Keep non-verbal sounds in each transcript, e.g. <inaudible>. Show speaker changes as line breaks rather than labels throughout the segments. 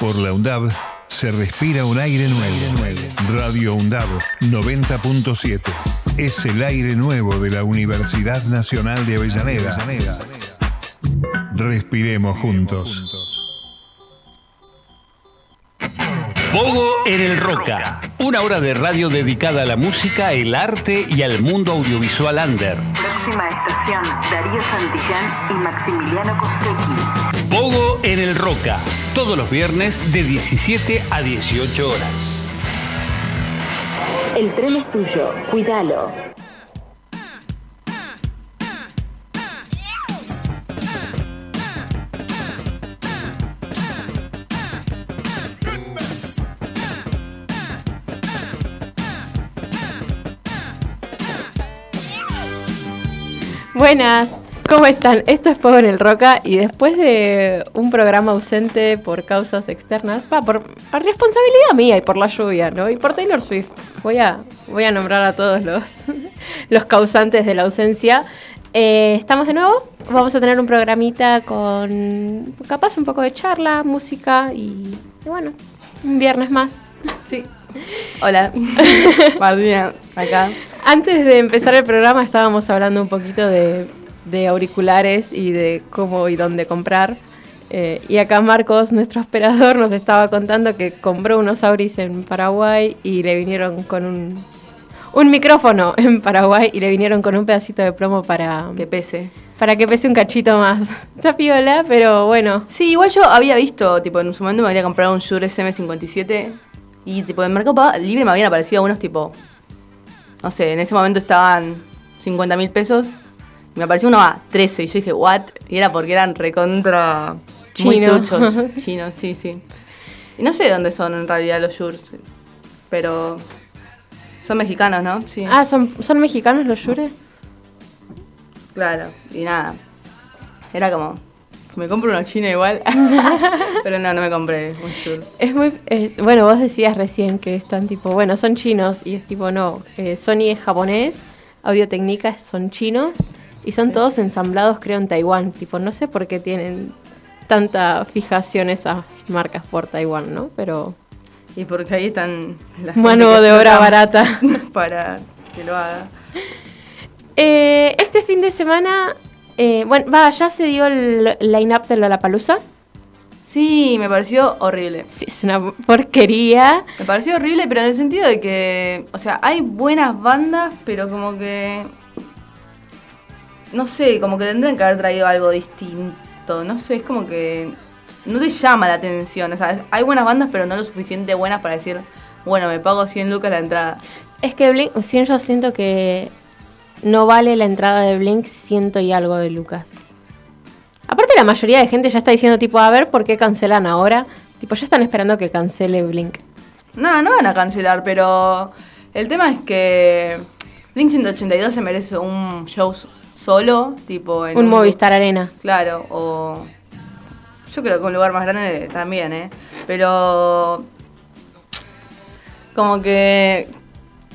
Por la UNDAB se respira un aire nuevo. Radio UNDAB 90.7 es el aire nuevo de la Universidad Nacional de Avellaneda. Respiremos juntos.
Pogo en el Roca, una hora de radio dedicada a la música, el arte y al mundo audiovisual under.
Próxima estación, Darío Santillán y Maximiliano Costecchi.
Pogo en el Roca, todos los viernes de 17 a 18 horas.
El tren es tuyo, cuídalo.
Buenas, ¿cómo están? Esto es Pogo en el Roca y después de un programa ausente por causas externas, va, por, por responsabilidad mía y por la lluvia, ¿no? Y por Taylor Swift. Voy a, voy a nombrar a todos los, <laughs> los causantes de la ausencia. Eh, estamos de nuevo, vamos a tener un programita con capaz un poco de charla, música y, y bueno, un viernes más. <laughs>
Sí. Hola, <laughs> Martina, acá.
Antes de empezar el programa estábamos hablando un poquito de, de auriculares y de cómo y dónde comprar. Eh, y acá Marcos, nuestro operador, nos estaba contando que compró unos auris en Paraguay y le vinieron con un, un micrófono en Paraguay y le vinieron con un pedacito de plomo para
Que pese.
para que pese un cachito más. <laughs> Está piola, pero bueno.
Sí, igual yo había visto, tipo, en su momento me había comprado un Shure SM57 y, tipo, en Mercado Libre me habían aparecido unos, tipo, no sé, en ese momento estaban 50 mil pesos y me apareció uno a 13 y yo dije, ¿what? Y era porque eran recontra muy
Chino.
truchos. <laughs> Chinos, sí, sí. Y no sé de dónde son en realidad los Shures, pero son mexicanos, ¿no? Sí.
Ah, ¿son, ¿son mexicanos los Shure?
Claro, y nada. Era como, me compro uno chino igual. <laughs> Pero no, no me compré un Shure.
Es muy. eh, bueno, vos decías recién que están tipo. Bueno, son chinos y es tipo, no. eh, Sony es japonés, Audio Técnica son chinos y son todos ensamblados, creo, en Taiwán. Tipo, no sé por qué tienen tanta fijación esas marcas por Taiwán, ¿no? Pero.
Y porque ahí están la gente
Mano de obra barata. <laughs>
Para que lo haga.
Eh, este fin de semana. Eh, bueno, va, ya se dio el line-up de Lollapalooza.
Sí, me pareció horrible.
Sí, es una porquería.
Me pareció horrible, pero en el sentido de que, o sea, hay buenas bandas, pero como que, no sé, como que tendrían que haber traído algo distinto. No sé, es como que no te llama la atención. O sea, hay buenas bandas, pero no lo suficiente buenas para decir, bueno, me pago 100 lucas la entrada.
Es que Blink, sí, yo siento que no vale la entrada de Blink ciento y algo de Lucas. Aparte la mayoría de gente ya está diciendo tipo, a ver, ¿por qué cancelan ahora? Tipo, ya están esperando que cancele Blink.
No, no van a cancelar, pero el tema es que Blink 182 se merece un show solo, tipo en
Un Movistar Arena.
Claro, o yo creo que un lugar más grande también, ¿eh? Pero como que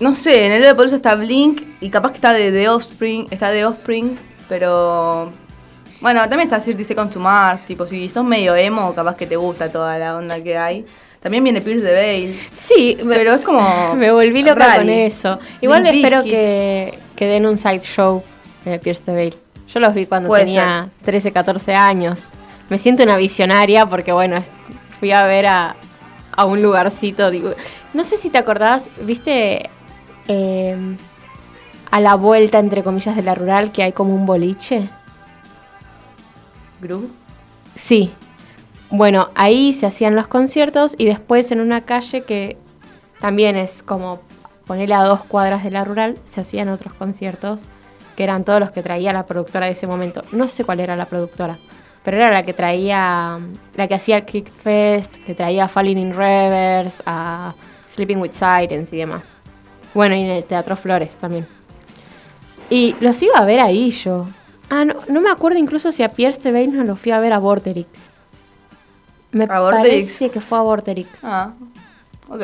no sé, en el de Palusa está Blink y capaz que está de The Offspring, está de Offspring, pero bueno, también está 30 Seconds to Mars, tipo si sos medio emo, capaz que te gusta toda la onda que hay. También viene Pierce the Veil.
Sí,
Pero es como <laughs>
me volví loca con eso. Igual
Limp
espero que, que den un side show de Pierce the Veil. Yo los vi cuando
Puede
tenía 13, 14 años. Me siento una visionaria porque, bueno, fui a ver a, a un lugarcito. Digo, no sé si te acordás, viste eh, a la vuelta, entre comillas, de la rural que hay como un boliche.
Groove.
Sí. Bueno, ahí se hacían los conciertos y después en una calle que también es como ponerle a dos cuadras de la rural, se hacían otros conciertos que eran todos los que traía la productora de ese momento. No sé cuál era la productora, pero era la que traía, la que hacía el Kick Fest, que traía Falling in Reverse, a Sleeping with Sirens y demás. Bueno, y en el Teatro Flores también. Y los iba a ver ahí yo. Ah, no, no me acuerdo incluso si a Pierce the Veil no lo fui a ver a Vorterix. Me
¿A Vorterix?
parece que fue a Vorterix.
Ah, ok.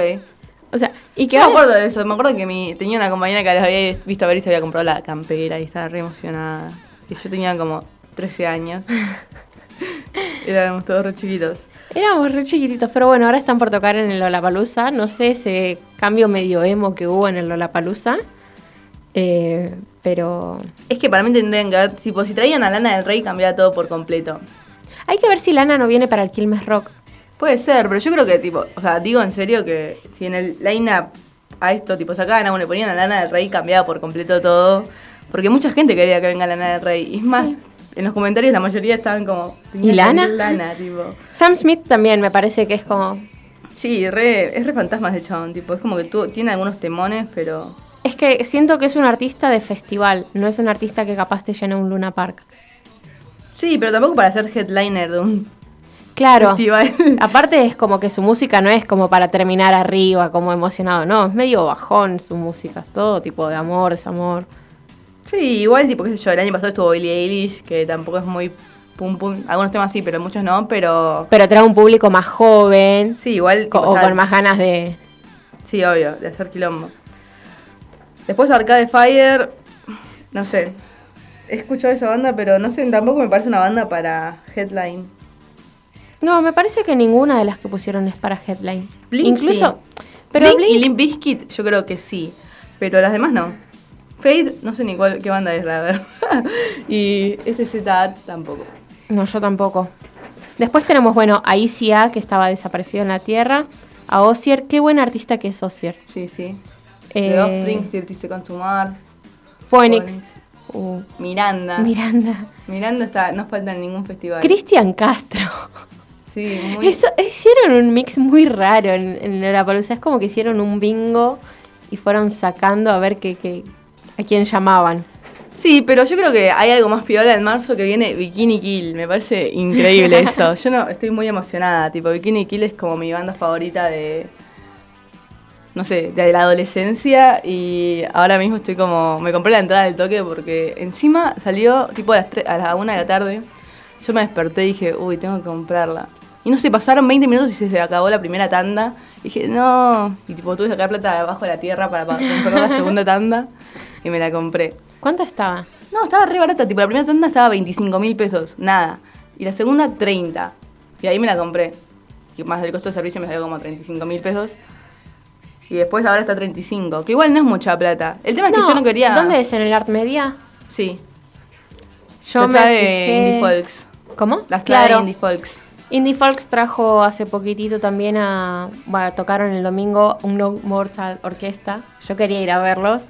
O sea, y que
Yo me acuerdo de eso, me acuerdo que mi, tenía una compañera que la había visto a ver y se había comprado la campera y estaba re emocionada. Que yo tenía como 13 años. <laughs> <laughs> Éramos todos re chiquitos.
Éramos re chiquititos, pero bueno, ahora están por tocar en el Lollapalooza. No sé ese cambio medio emo que hubo en el Lollapalooza. Eh, pero
Es que para mí tendrían que haber, si traían a Lana del Rey, cambiaba todo por completo.
hay que ver si Lana no viene para el Quilmes Rock.
Puede ser, pero yo creo que, tipo, o sea, digo en serio que si en el line-up a esto, tipo, sacaban a uno y ponían a Lana del Rey, cambiaba por completo todo. Porque mucha gente quería que venga Lana del Rey. Y es más, en los comentarios la mayoría estaban como.
¿Y Lana?
Lana, <laughs> tipo.
Sam Smith también me parece que es como...
Sí, re, es re fantasmas de chabón, tipo, es como que tú, tiene algunos temones, pero.
Es que siento que es un artista de festival, no es un artista que capaz te llena un Luna Park.
Sí, pero tampoco para ser headliner de un
Claro. <laughs> Aparte es como que su música no es como para terminar arriba, como emocionado, no, es medio bajón su música, es todo tipo de amor, desamor.
Sí, igual, tipo, qué sé yo, el año pasado estuvo Billie Eilish, que tampoco es muy pum pum. Algunos temas sí, pero muchos no, pero.
Pero trae un público más joven
Sí, igual.
co- o con más ganas de...
Sí, obvio, de hacer quilombo. Después Arcade Fire, no sé. He escuchado esa banda, pero no sé, tampoco me parece una banda para headline.
No, me parece que ninguna de las que pusieron es para headline.
Blink,
Incluso...
sí.
Pero
Blink y Limp Bizkit, yo creo que sí. Pero las demás no. Fade, no sé ni cuál, qué banda es, la verdad. <laughs> y SZA tampoco.
No, yo tampoco. Después tenemos, bueno, a ICA, que estaba desaparecido en la Tierra. A Osier, qué buen artista que es Osier.
Sí, sí.
Eh,
The Offspring, Dirty Seconds
Phoenix. Uh,
Miranda.
Miranda.
Miranda está, no falta en ningún festival.
Cristian Castro.
Sí, muy...
Eso, hicieron un mix muy raro en, en Lollapalooza. Es como que hicieron un bingo y fueron sacando a ver qué, qué- a quién llamaban.
Sí, pero yo creo que hay algo más piola en marzo que viene Bikini Kill. Me parece increíble eso. <laughs> Yo no estoy muy emocionada. Tipo, Bikini Kill es como mi banda favorita de. No sé, de la adolescencia. Y ahora mismo estoy como. Me compré la entrada del toque porque encima salió tipo a las, a la una de la tarde. Yo me desperté y dije, uy, tengo que comprarla. Y no sé, pasaron 20 minutos y se acabó la primera tanda. Y dije, no. Y tipo, tuve que sacar plata de abajo de la tierra para, para comprar la segunda tanda. Y me la compré.
¿Cuánto estaba?
No, estaba re barata. Tipo, la primera tanda estaba 25 mil pesos. Nada. Y la segunda, 30. Y ahí me la compré. Y más del costo de servicio me salió como 35 mil pesos. Y después ahora está 35. Que igual no es mucha plata. El tema es que yo no quería...
¿Dónde es? ¿En el Art Media?
Sí.
Yo me
trae
fijé-
Indie Folks.
¿Cómo?
Las trae
claro.
Indie Folks.
Indie Folks trajo hace poquitito también a. Bueno, tocaron el domingo un No Mortal Orquesta. Yo quería ir a verlos,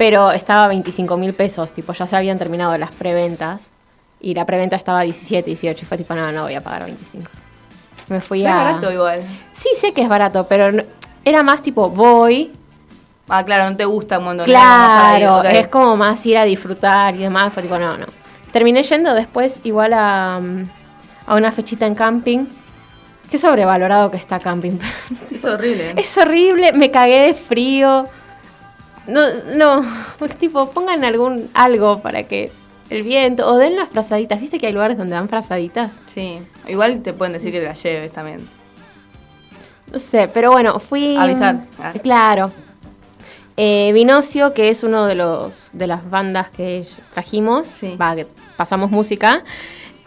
pero estaba a 25 mil pesos. Tipo, ya se habían terminado las preventas. Y la preventa estaba a 17, 18. Y fue tipo, no, no voy a pagar 25. Me fui
Es
a.
barato igual.
Sí, sé que es barato, pero no- era más tipo, voy.
Ah, claro, no te gusta un montón. ir,
Claro,
ok.
es como más ir a disfrutar y demás. Fue tipo, no, no. Terminé yendo después igual a, a una fechita en camping. Qué sobrevalorado que está camping.
Es horrible.
es horrible, me cagué de frío. No, no, <laughs> tipo, pongan algún algo para que el viento, o den las frazaditas. ¿Viste que hay lugares donde dan frazaditas?
Sí. Igual te pueden decir que te la lleves también.
No sé, pero bueno, fui.
Avisar. Ah.
Claro. Eh, Vinocio, que es uno de los de las bandas que trajimos,
Sí.
va, que pasamos música.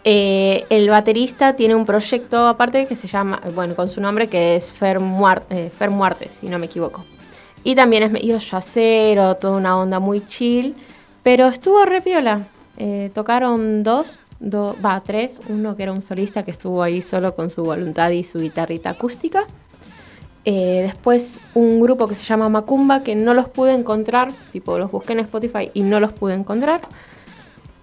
eh, el baterista tiene un proyecto aparte que se llama, bueno, con su nombre que es Fer, Muar- eh, Fer Muertes, si no me equivoco. Y también es medio yacero, toda una onda muy chill, pero estuvo re piola. Eh, tocaron dos, do- va, tres, uno que era un solista que estuvo ahí solo con su voluntad y su guitarrita acústica. Eh, después un grupo que se llama Macumba, que no los pude encontrar, tipo los busqué en Spotify y no los pude encontrar.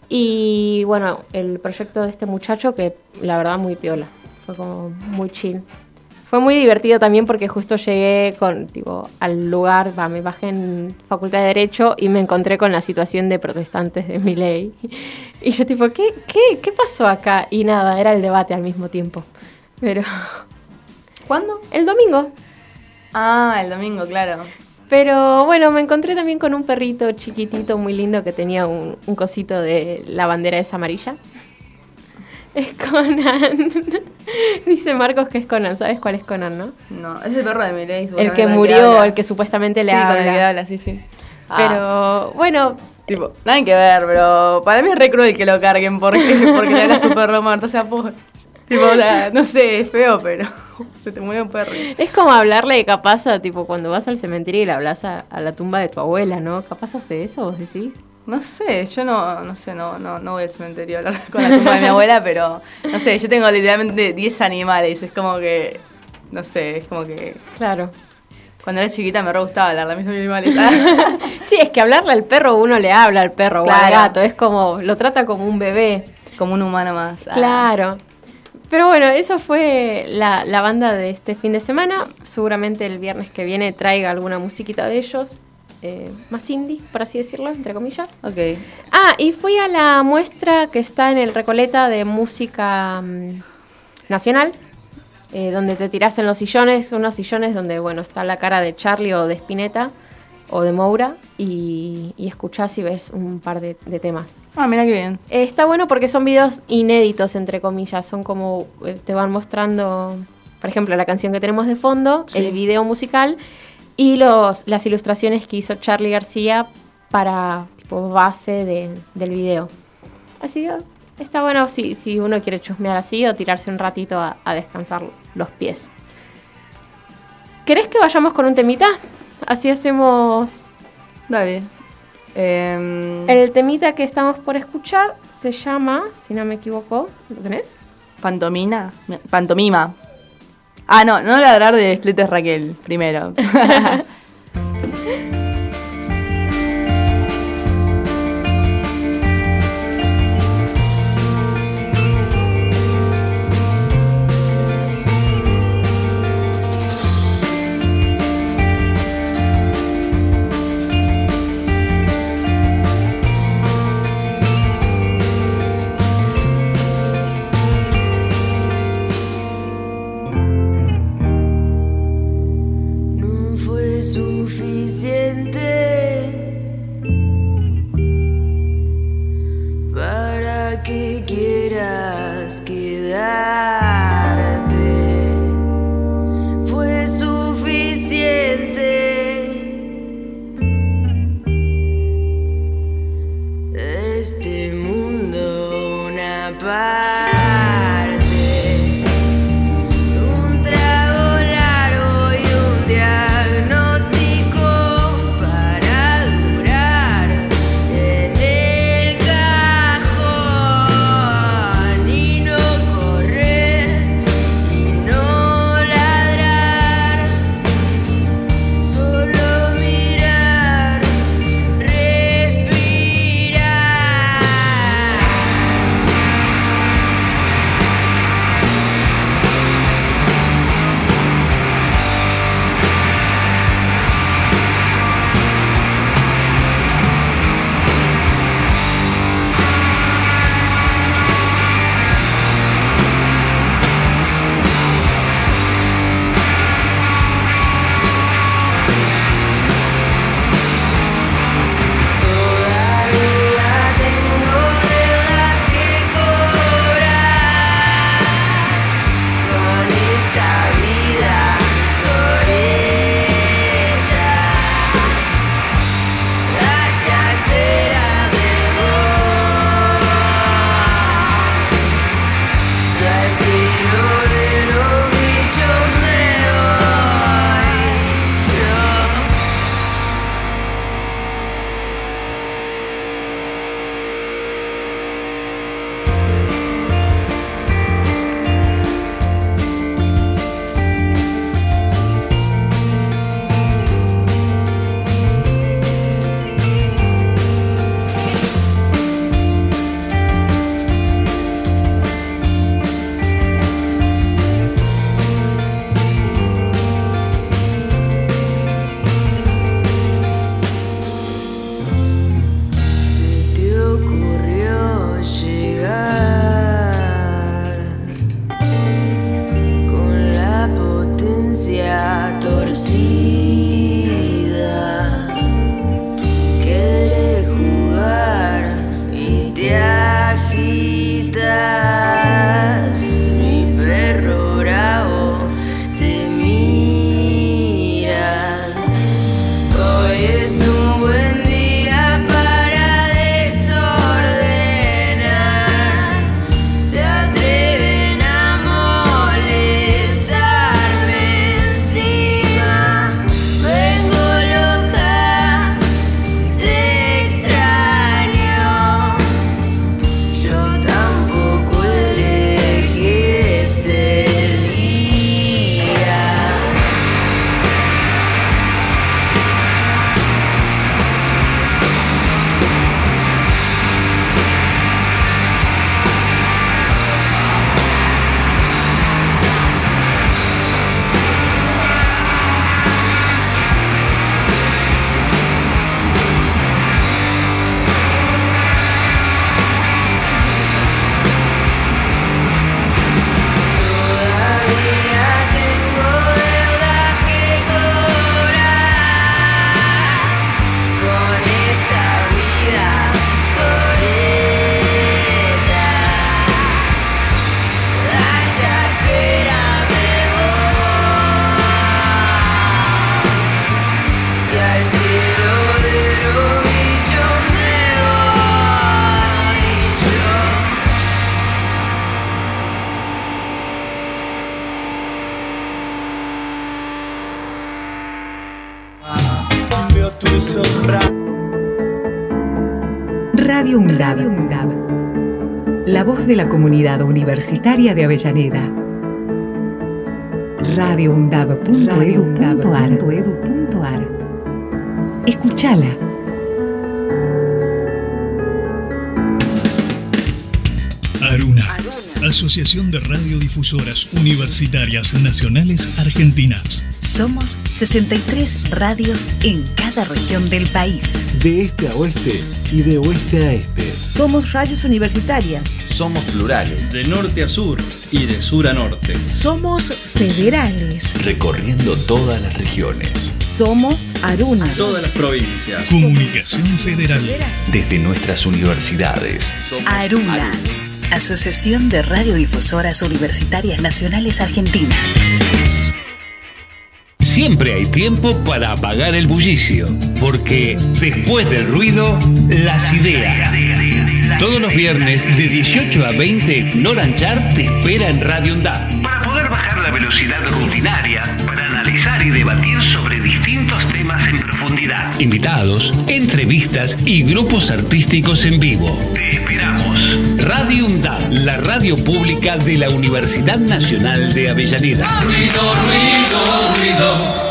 Y bueno, el proyecto de este muchacho que la verdad muy piola, fue como muy chill. Fue muy divertido también porque justo llegué con, tipo, al lugar, va, me bajé en Facultad de Derecho y me encontré con la situación de protestantes de mi ley. <laughs> Y yo tipo, ¿qué, qué, ¿qué pasó acá? Y nada, era el debate al mismo tiempo. Pero <laughs>
¿Cuándo?
el domingo,
Ah, el domingo, claro.
Pero bueno, me encontré también con un perrito chiquitito muy lindo que tenía un, un cosito de la bandera esa amarilla. Es Conan. <laughs> Dice Marcos que es Conan. ¿Sabes cuál es Conan, no?
No, es el perro de Miley.
El que murió, el que supuestamente le
sí,
habla.
con el que habla, sí, sí.
Pero bueno,
Tipo, nada que ver, pero para mí es re cruel que lo carguen porque, <laughs> porque le habla a su perro muerto. O sea, tipo, o sea, no sé, es feo, pero <laughs> se te muere un perro.
Es como hablarle de capaz a, tipo, cuando vas al cementerio y le hablas a, a la tumba de tu abuela, ¿no? Capaz hace eso, vos decís.
No sé, yo no, no sé, no, no, no voy al cementerio a hablar <laughs> con la tumba de mi abuela, pero no sé, yo tengo literalmente 10 animales, es como que, no sé, es como que
Claro.
cuando era chiquita me re gustaba hablar la misma animales. <laughs>
Sí, es que hablarle al perro, uno le habla al perro o al
Claro.
gato, es como, lo trata como un bebé.
como un humano más. Ah.
Claro. Pero bueno, eso fue la, la banda de este fin de semana. Seguramente el viernes que viene traiga alguna musiquita de ellos. Eh, más indie, por así decirlo, entre comillas.
Ok.
Ah, y fui a la muestra que está en el Recoleta de música mm, nacional, eh, donde te tirás en los sillones, unos sillones donde, bueno, está la cara de Charlie o de Spinetta o de Moura, y, y escuchás y ves un par de, de temas.
Ah, mira qué bien.
Eh, está bueno porque son videos inéditos, entre comillas, son como, eh, te van mostrando, por ejemplo, la canción que tenemos de fondo,
Sí.
el video musical y los, las ilustraciones que hizo Charlie García para tipo, base de- del video. Así que está bueno si, si uno quiere chusmear así o tirarse un ratito a, a descansar los pies. ¿Querés que vayamos con un temita? Así hacemos...
Dale. Em,
El temita que estamos por escuchar se llama, si no me equivoco, ¿lo tenés?
Pantomina. Pantomima. Ah, no, no ladrar de Split Raquel, primero. <laughs>
de la comunidad universitaria de Avellaneda. radioundab.edu.ar Escúchala.
Aruna. Asociación de Radiodifusoras Universitarias Nacionales Argentinas.
Somos 63 radios en cada región del país.
De este a oeste y de oeste a este.
Somos radios universitarias.
Somos plurales.
De norte a sur y de sur a norte.
Somos federales.
Recorriendo todas las regiones.
Somos Aruna.
Todas las provincias.
Comunicación Federal.
Desde nuestras universidades.
Somos Aruna. Aruna. Asociación de Radiodifusoras Universitarias Nacionales Argentinas.
Siempre hay tiempo para apagar el bullicio, porque después del ruido, las ideas. Todos los viernes de 18 a 20, Noranchar te espera en Radio UNDAP. Para poder bajar la velocidad rutinaria, para analizar y debatir sobre distintos temas en profundidad. Invitados, entrevistas y grupos artísticos en vivo. Te esperamos. Radio UNDAP, la radio pública de la Universidad Nacional de Avellaneda.
Ruido, ruido, ruido.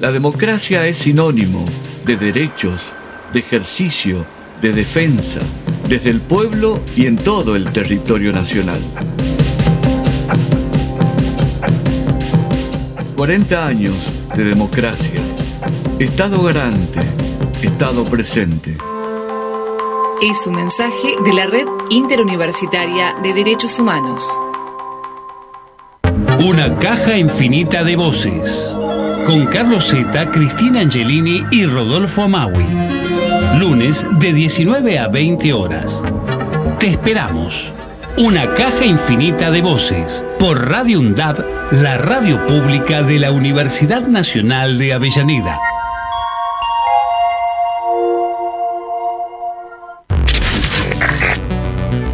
la democracia es sinónimo de derechos, de ejercicio, de defensa, desde el pueblo y en todo el territorio nacional. 40 años de democracia. Estado garante, Estado presente.
Es un mensaje de la Red Interuniversitaria de Derechos Humanos.
Una caja infinita de voces. Con Carlos Zeta, Cristina Angelini y Rodolfo Amaui. Lunes de 19 a 20 horas. Te esperamos. Una caja infinita de voces. Por Radio UNDAB, la radio pública de la Universidad Nacional de Avellaneda.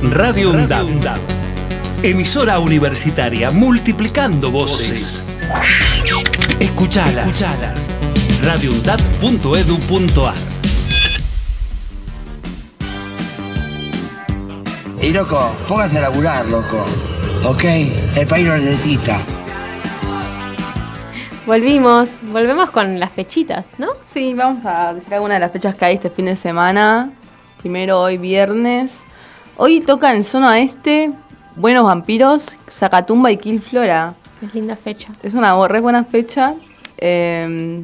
Radio UNDAB. Emisora universitaria multiplicando voces. Escuchalas. Escuchalas. radioundad.edu.ar
Y loco, póngase a laburar, loco. ¿Ok? El país lo necesita.
Volvimos, volvemos con las fechitas, ¿no?
Sí, vamos a decir algunas de las fechas que hay este fin de semana. Primero hoy viernes. Hoy toca en zona este Buenos Vampiros, Zacatumba y Kill Flora.
Es linda fecha.
Es una re buena fecha, eh,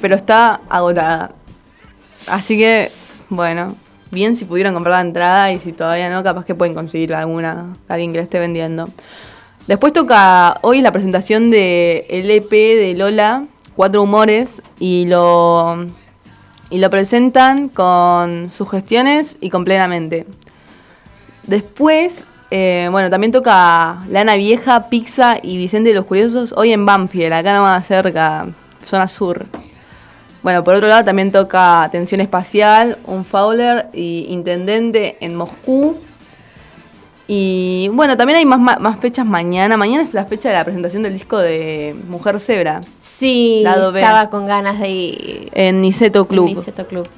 pero está agotada. Así que, bueno, bien si pudieron comprar la entrada y si todavía no, capaz que pueden conseguir alguna, alguien que la esté vendiendo. Después toca, hoy la presentación de EP de Lola, Cuatro Humores, y lo, y lo presentan con sus gestiones y completamente. Después eh, bueno, también toca Lana Vieja, Pizza y Vicente de los Curiosos hoy en Banfield, acá nomás cerca, zona sur. Bueno, por otro lado también toca Tensión Espacial, Un Fowler y Intendente en Moscú. Y bueno, también hay más, más fechas mañana. Mañana es la fecha de la presentación del disco de Mujer Zebra.
Sí, estaba con ganas de ir.
En Niceto Club.
Niceto Club.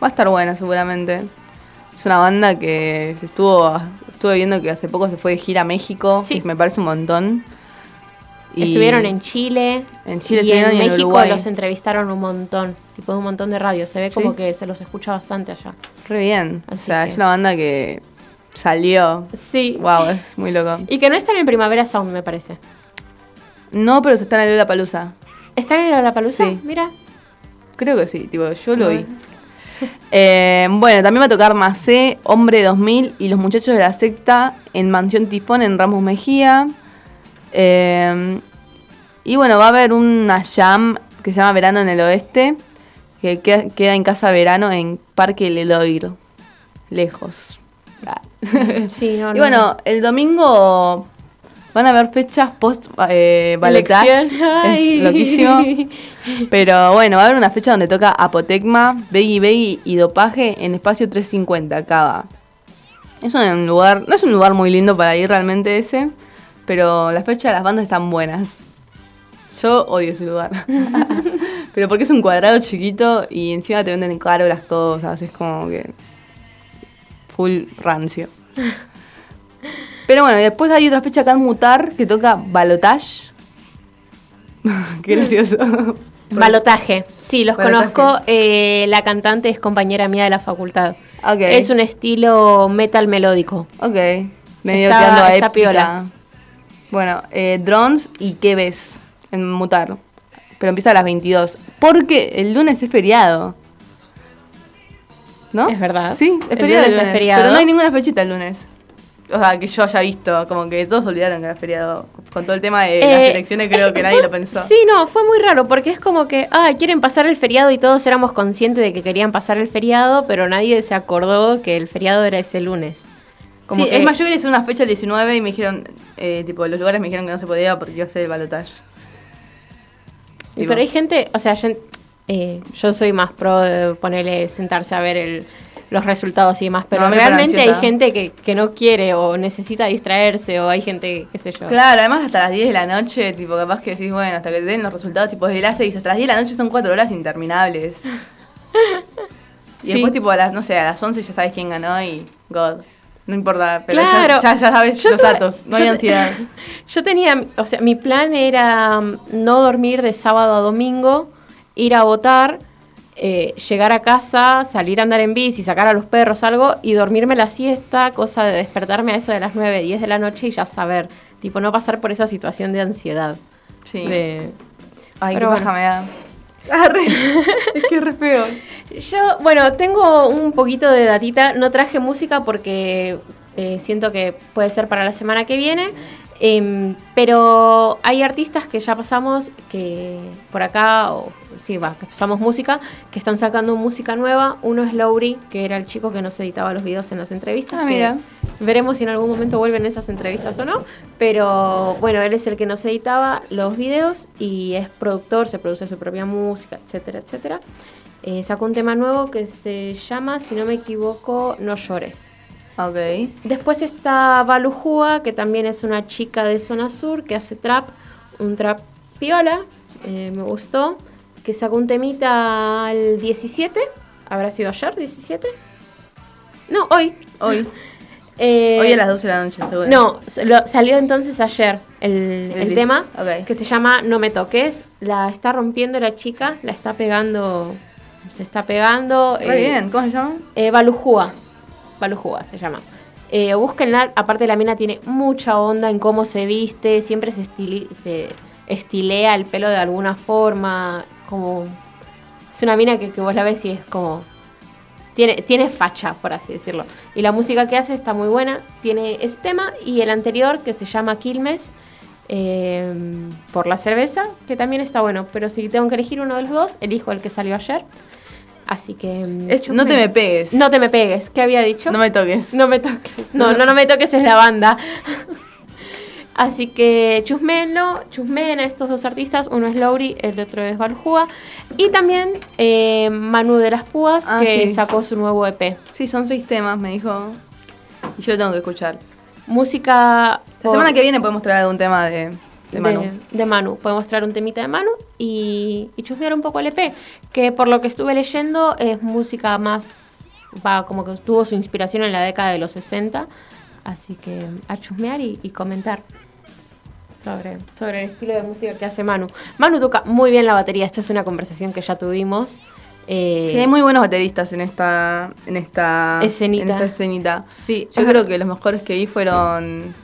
Va a estar buena seguramente. Es una banda que se estuvo estuve viendo que hace poco se fue de gira a México, sí. me parece un montón.
Y Estuvieron en Chile.
En Chile
y en México los entrevistaron un montón, tipo de un montón de radios. Se ve como que se los escucha bastante allá.
Re bien. o sea, es una banda que salió.
Sí.
Wow, es muy loco.
Y que no están en Primavera Sound, me parece.
No, pero están en Lola Palusa.
¿Están en Lola Palusa?
Sí.
Mira.
Creo que sí, tipo, yo lo vi. <laughs> Eh, bueno, también va a tocar Macé, Hombre 2000 y los muchachos de la secta en Mansión Tifón en Ramos Mejía. Eh, Y bueno, va a haber una jam que se llama Verano en el Oeste, que queda, queda en Casa Verano en Parque Leloir. Lejos.
Sí, no, <laughs>
y
no.
bueno, el domingo van a haber fechas post eh. Es loquísimo. <laughs> Pero bueno, va a haber una fecha donde toca Apotecma, Beggy Beggy y Dopaje en espacio 350, Cava. Es un lugar, no es un lugar muy lindo para ir realmente ese, pero las fechas de las bandas están buenas. Yo odio ese lugar. <laughs> pero porque es un cuadrado chiquito y encima te venden caro las cosas, es como que full rancio. <laughs> Pero bueno, y después hay otra fecha acá en Mutar que toca Balotage. <laughs> Qué gracioso. <laughs>
Balotaje, sí, los
Balotaje.
conozco. eh, la cantante es compañera mía de la facultad.
Ok.
Es un estilo metal melódico.
Ok. Medio
Está- está piola.
Bueno, eh, drones y qué ves en Mutar. Pero empieza a las 22. Porque el lunes es feriado. ¿No?
Es verdad.
Sí, es
El
feriado. el
lunes es feriado.
Pero no hay ninguna fechita el lunes. O sea, que yo haya visto. Como que todos olvidaron que era feriado. Con todo el tema de las
Eh,
elecciones, creo que nadie lo pensó.
Sí, no, fue muy raro porque es como que, ah, quieren pasar el feriado y todos éramos conscientes de que querían pasar el feriado, pero nadie se acordó que el feriado era ese lunes. Como
sí,
que-
es más, yo quería hacer una fecha el 19 y me dijeron, eh, tipo, los lugares me dijeron que no se podía porque iba a ser el Tipo,
pero hay gente, o sea, yo, eh, yo soy más pro de ponerle, sentarse a ver el- los resultados y demás, pero
No,
realmente hay gente que, que no quiere o necesita distraerse o hay gente, qué sé yo.
Claro, además hasta las 10 de la noche, tipo, capaz que decís, bueno, hasta que te den los resultados, tipo, desde las 6 hasta las 10 de la noche son 4 horas interminables. <laughs> y
Sí.
después, tipo, a las, no sé, a las 11 ya sabes quién ganó y God. No importa, pero ya-
Claro.
ya, ya, sabes
Yo
los datos, no hay ansiedad. <laughs>
Yo tenía, o sea, mi plan era mm, no dormir de sábado a domingo, ir a votar, eh, llegar a casa, salir a andar en bici, sacar a los perros, algo, y dormirme la siesta, cosa de despertarme a eso de las 9, 10 de la noche y ya saber, tipo, no pasar por esa situación de ansiedad.
Sí.
De-
Ay,
Pero
qué
bueno.
me da. Arre. <laughs> es que es re feo.
Yo, bueno, tengo un poquito de datita. No traje música porque eh, siento que puede ser para la semana que viene. Em, pero hay artistas que ya pasamos, que por acá, o sí, va, que pasamos música, que están sacando música nueva. Uno es Lowry, que era el chico que nos editaba los videos en las entrevistas.
Ah, mira.
Veremos si en algún momento vuelven esas entrevistas o no. Pero bueno, él es el que nos editaba los videos y es productor, se produce su propia música, etcétera, etcétera. Eh, sacó un tema nuevo que se llama, si no me equivoco, No llores.
Ok.
Después está Balujúa, que también es una chica de zona sur que hace trap, un trap piola, eh, me gustó, que sacó un temita al 17, habrá sido ayer, 17. No, hoy.
Hoy. <laughs>
Eh,
Hoy a las 12 de la noche, seguro.
No, lo- salió entonces ayer el, el tema, que se llama No me toques, la está rompiendo la chica, la está pegando, se está pegando.
Re bien, ¿cómo se llama?
Eh, Balujúa. Balujúa se llama. Eh, búsquenla, aparte la mina tiene mucha onda en cómo se viste, siempre se, estili- se estilea el pelo de alguna forma, como... Es una mina que, que vos la ves y es como... Tiene, tiene facha, por así decirlo. Y la música que hace está muy buena. Tiene ese tema y el anterior que se llama Quilmes, eh, por la cerveza, que también está bueno. Pero si tengo que elegir uno de los dos, elijo el que salió ayer. Así que... mm,
No te me pegues.
No te me pegues. ¿Qué había dicho?
No me toques.
No me toques. No, no, no me toques es la banda. <laughs> Así que chusmenlo, chusmen a estos dos artistas. Uno es Lowry, el otro es Baljúa. Y también eh, Manu de las Púas,
Ah,
que
sí.
sacó su nuevo EP.
Sí, son seis temas, me dijo. Y yo lo tengo que escuchar.
Música...
La semana que viene podemos traer algún tema de, de
de,
Manu.
de Manu. Podemos traer un temita de Manu y, y chusmear un poco el EP. Que por lo que estuve leyendo es música más. Va, como que tuvo su inspiración en la década de los 60. Así que a chusmear y, y comentar sobre, sobre el estilo de música que hace Manu. Manu toca muy bien la batería. Esta es una conversación que ya tuvimos. Eh,
Sí, hay muy buenos bateristas en esta, en esta
Escenita.
En esta escenita.
Sí,
Yo
ajá.
creo que los mejores que vi fueron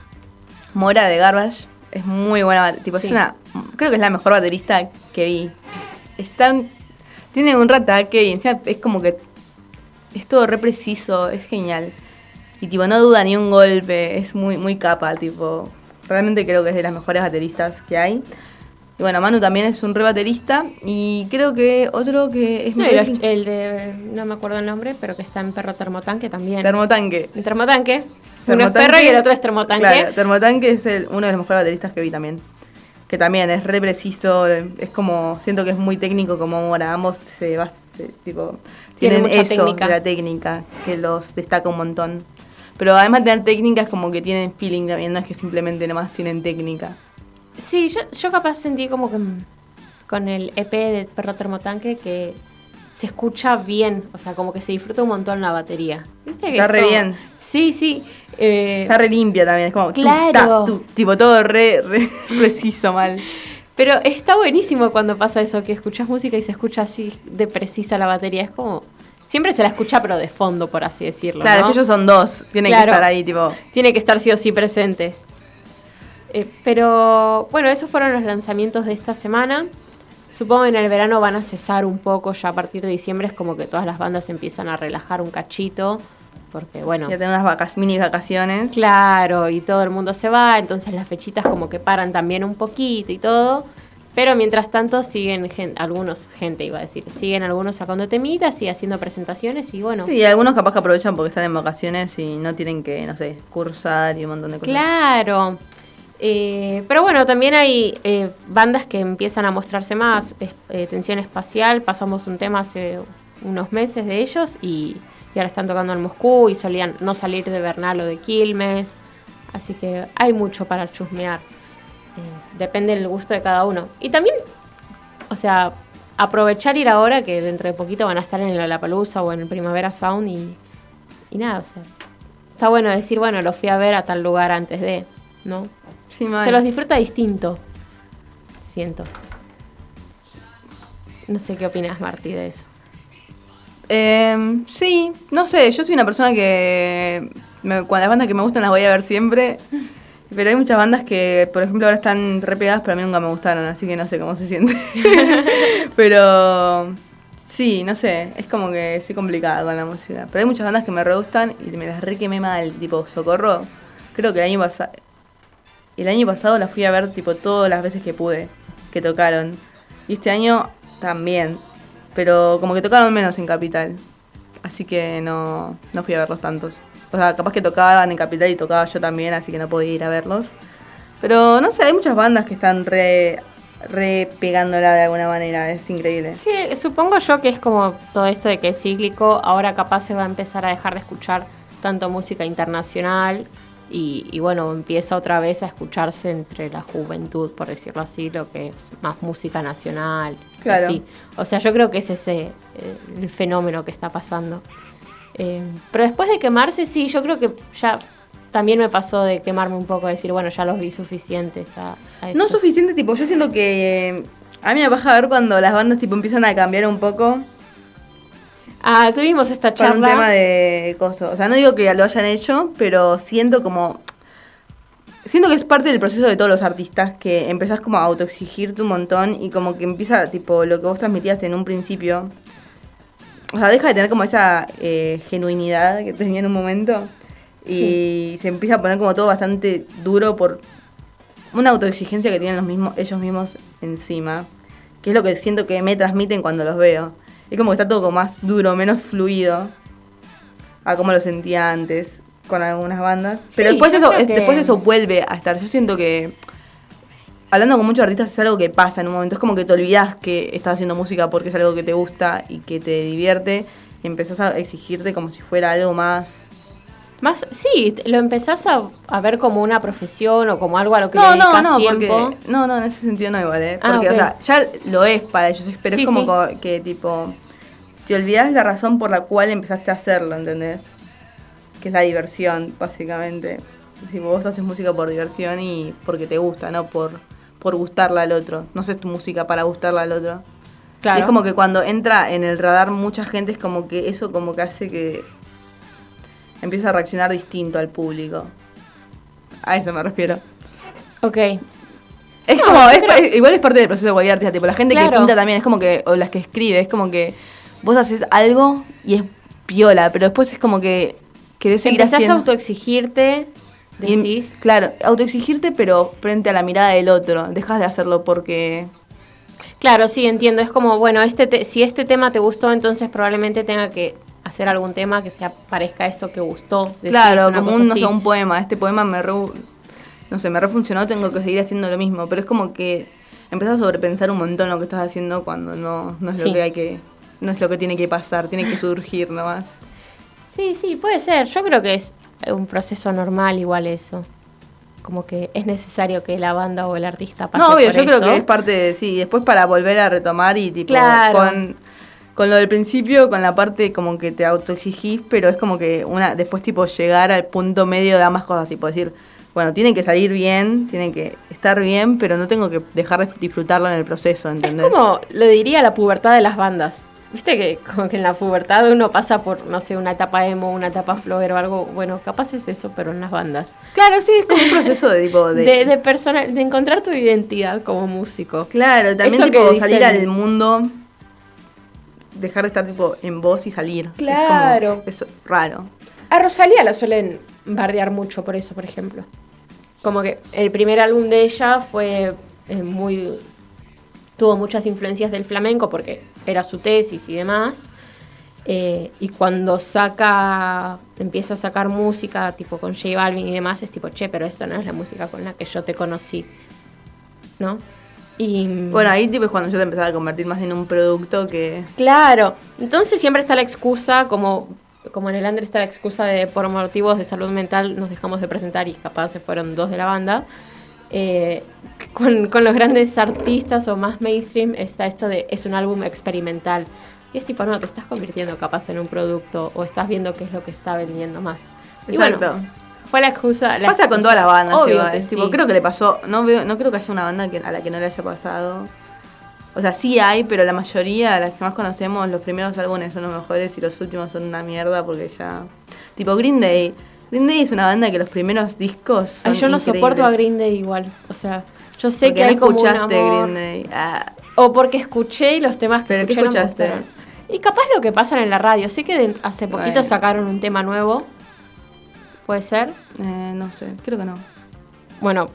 Mora de Garbage. Es muy buena, tipo, es una, creo que es la mejor baterista que vi. Están, tiene un rataque y encima es como que es todo re preciso, es genial. Y tipo, no duda ni un golpe, es muy, muy capa, tipo. Realmente creo que es de las mejores bateristas que hay. Y bueno, Manu también es un re baterista. Y creo que otro que es
No,
muy-
el, el de, no me acuerdo el nombre, pero que está en Perro Termotanque también.
Termotanque.
En Termotanque. Uno es perro y el otro es Termotanque.
Claro, Termotanque es el- uno de los mejores bateristas que vi también. Que también es re preciso, es como, siento que es muy técnico como ahora, ambos se, bas- se- tipo,
Tienen
eso
técnica.
de la técnica, que los destaca un montón. Pero además de tener técnica es como que tienen feeling también, no es que simplemente nomás tienen técnica.
Sí, yo, yo capaz sentí como que mm, con el EP de Perro Termotanque que se escucha bien, o sea, como que se disfruta un montón la batería. ¿Viste que
Está
es
re bien.
Sí, sí. Eh,
Está re limpia también, es como tu,
Claro.
ta, tu, tipo todo re, re <laughs> preciso mal.
Pero está buenísimo cuando pasa eso, que escuchas música y se escucha así de precisa la batería. Es como. Siempre se la escucha, pero de fondo, por así decirlo.
Claro,
¿no?
es que ellos son dos, tienen
Claro.
que estar ahí, tipo.
Tiene que estar sí o sí presentes. Eh, pero bueno, esos fueron los lanzamientos de esta semana. Supongo que en el verano van a cesar un poco, ya a partir de diciembre es como que todas las bandas empiezan a relajar un cachito, porque bueno,
Ya tengo unas vacas, mini vacaciones.
claro, y todo el mundo se va, entonces las fechitas como que paran también un poquito y todo. Pero mientras tanto siguen gen- algunos, gente iba a decir, siguen algunos sacando temitas y haciendo presentaciones y bueno.
Sí, y algunos capaz que aprovechan porque están en vacaciones y no tienen que, no sé, cursar y un montón de cosas.
Claro. Eh, pero bueno, también hay eh, bandas que empiezan a mostrarse más. Es- eh, Tensión Espacial, pasamos un tema hace unos meses de ellos y, y ahora están tocando en Moscú y solían no salir de Bernal o de Quilmes. Así que hay mucho para chusmear. Eh, depende del gusto de cada uno. Y también, o sea, aprovechar ir ahora que dentro de poquito van a estar en el Lollapalooza o en el Primavera Sound y, y nada, o sea, está bueno decir, bueno, lo fui a ver a tal lugar antes de, ¿no?
Sí.
Se los disfruta distinto, siento. No sé qué opinas, Marty, de eso.
Eh, sí, no sé, yo soy una persona que me, cuando las bandas que me gustan las voy a ver siempre. <laughs> Pero hay muchas bandas que, por ejemplo, ahora están re pegadas, pero a mí nunca me gustaron, así que no sé cómo se siente. <laughs> pero sí, no sé, es como que soy complicada con la música. Pero hay muchas bandas que me re gustan y me las re quemé mal, tipo Socorro. Creo que el año pasado. El año pasado las fui a ver tipo todas las veces que pude, que tocaron. Y este año también. Pero como que tocaron menos en Capital. Así que no, no fui a verlos tantos. O sea, capaz que tocaban en Capital y tocaba yo también, así que no podía ir a verlos. Pero no sé, hay muchas bandas que están re, re pegándola de alguna manera, es increíble.
Que supongo yo que es como todo esto de que es cíclico, ahora capaz se va a empezar a dejar de escuchar tanto música internacional y, y bueno, empieza otra vez a escucharse entre la juventud, por decirlo así, lo que es más música nacional.
Claro.
así. O sea, yo creo que es ese eh, el fenómeno que está pasando. Eh, pero después de quemarse, sí, yo creo que ya también me pasó de quemarme un poco, decir, bueno, ya los vi suficientes a, a
No suficiente, tipo, yo siento que eh, a mí me baja ver cuando las bandas tipo empiezan a cambiar un poco
Ah, tuvimos esta charla.
un tema de cosas. O sea, no digo que lo hayan hecho, pero siento como. Siento que es parte del proceso de todos los artistas que empezás como a autoexigirte un montón y como que empieza, tipo, lo que vos transmitías en un principio. O sea, deja de tener como esa eh, genuinidad que tenía en un momento y se empieza a poner como todo bastante duro por una autoexigencia que tienen los mismos, ellos mismos encima. Que es lo que siento que me transmiten cuando los veo. Es como que está todo como más duro, menos fluido a como lo sentía antes con algunas bandas. Pero
Sí,
después, eso,
creo
es-
que-
después eso vuelve a estar. Yo siento que hablando con muchos artistas es algo que pasa en un momento. Es como que te olvidas que estás haciendo música porque es algo que te gusta y que te divierte. Y empezás a exigirte como si fuera algo más.
Más, sí, lo empezás a, a ver como una profesión o como algo a lo que
No,
le
no,
dedicas
no,
tiempo.
porque. No, no, en ese sentido no igual, ¿eh?
Ah,
Porque, o sea, ya lo es para ellos, pero
Sí,
es como
sí.
que, tipo. Te olvidas la razón por la cual empezaste a hacerlo, ¿entendés? Que es la diversión, básicamente. Si vos haces música por diversión y porque te gusta, no por, por gustarla al otro. No haces tu música para gustarla al otro.
Claro.
Y es como que cuando entra en el radar mucha gente es como que eso como que hace que empieza a reaccionar distinto al público. A eso me refiero.
Ok.
Es
No,
como,
yo
es-
creo-
es- igual es parte del proceso de cualquier artista, tipo, la gente que pinta también es como que, o las que escribe, es como que vos haces algo y es piola, pero después es como que querés seguir
Empezás a
haciendo.
autoexigirte
Y,
Decís.
claro, autoexigirte, pero frente a la mirada del otro. Dejas de hacerlo porque.
Claro, sí, entiendo. Es como, bueno, este te- si este tema te gustó, entonces probablemente tenga que hacer algún tema que se parezca a esto que gustó.
Claro, como un, no sé, un poema. Este poema me re, no sé, me refuncionó, tengo que seguir haciendo lo mismo. Pero es como que empezás a sobrepensar un montón lo que estás haciendo cuando no, no es lo
Sí.
que hay que. No es lo que tiene que pasar, tiene que surgir nomás.
Sí, sí, puede ser. Yo creo que es un proceso normal igual eso. Como que es necesario que la banda o el artista pase
No, obvio,
por
yo creo que es parte de. Sí, después para volver a retomar y tipo.
Claro.
Con, con lo del principio, con la parte como que te autoexigís, pero es como que una después tipo llegar al punto medio de ambas cosas, tipo decir, bueno, tienen que salir bien, tienen que estar bien, pero no tengo que dejar de disfrutarlo en el proceso, ¿entendés?
Es como lo diría la pubertad de las bandas. Viste que como que en la pubertad uno pasa por, no sé, una etapa emo, una etapa flogger o algo. Bueno, capaz es eso, pero en las bandas.
Claro, sí, es como un proceso de tipo de.
De, de, persona- de encontrar tu identidad como músico.
claro, también
Eso
tipo salir al mundo, dejar de estar tipo en vos y salir.
Claro.
Es, como, es raro.
A Rosalía la suelen bardear mucho por eso, por ejemplo. Como que el primer álbum de ella fue eh, muy. tuvo muchas influencias del flamenco porque era su tesis y demás. Eh, y cuando saca, empieza a sacar música, tipo con J Balvin y demás, es tipo, che, pero esto no es la música con la que yo te conocí. ¿No? Y.
Bueno, ahí tipo es cuando yo te empezaba a convertir más en un producto que.
Claro, entonces siempre está la excusa, como, como en el Andre está la excusa de por motivos de salud mental nos dejamos de presentar y capaz se fueron dos de la banda. Eh, con, con los grandes artistas o más mainstream está esto de es un álbum experimental. Y es tipo, no, te estás convirtiendo capaz en un producto o estás viendo qué es lo que está vendiendo más. Y bueno,
Exacto.
Fue la excusa. la
Pasa con todas las bandas,
Obvio
igual.
que
tipo,
sí.
creo que le pasó, no veo, no creo que haya una banda que, a la que no le haya pasado. O sea, sí hay, pero la mayoría, las que más conocemos, los primeros álbumes son los mejores y los últimos son una mierda porque ya. Tipo Green Day. Green Day es una banda que los primeros discos. Son
Ay, yo no
increíbles.
soporto a Green Day igual. O sea, yo sé
Porque
que hay
no
como un
escuchaste
amor.
Green Day. Ah,
O porque escuché y los temas que
¿Pero qué
escuché no me
escuchaste?
gustaron. Y capaz lo que pasa en la radio. Sé que de- hace poquito
Bueno.
sacaron un tema nuevo. ¿Puede ser?
eh, no sé, creo que no.
Bueno,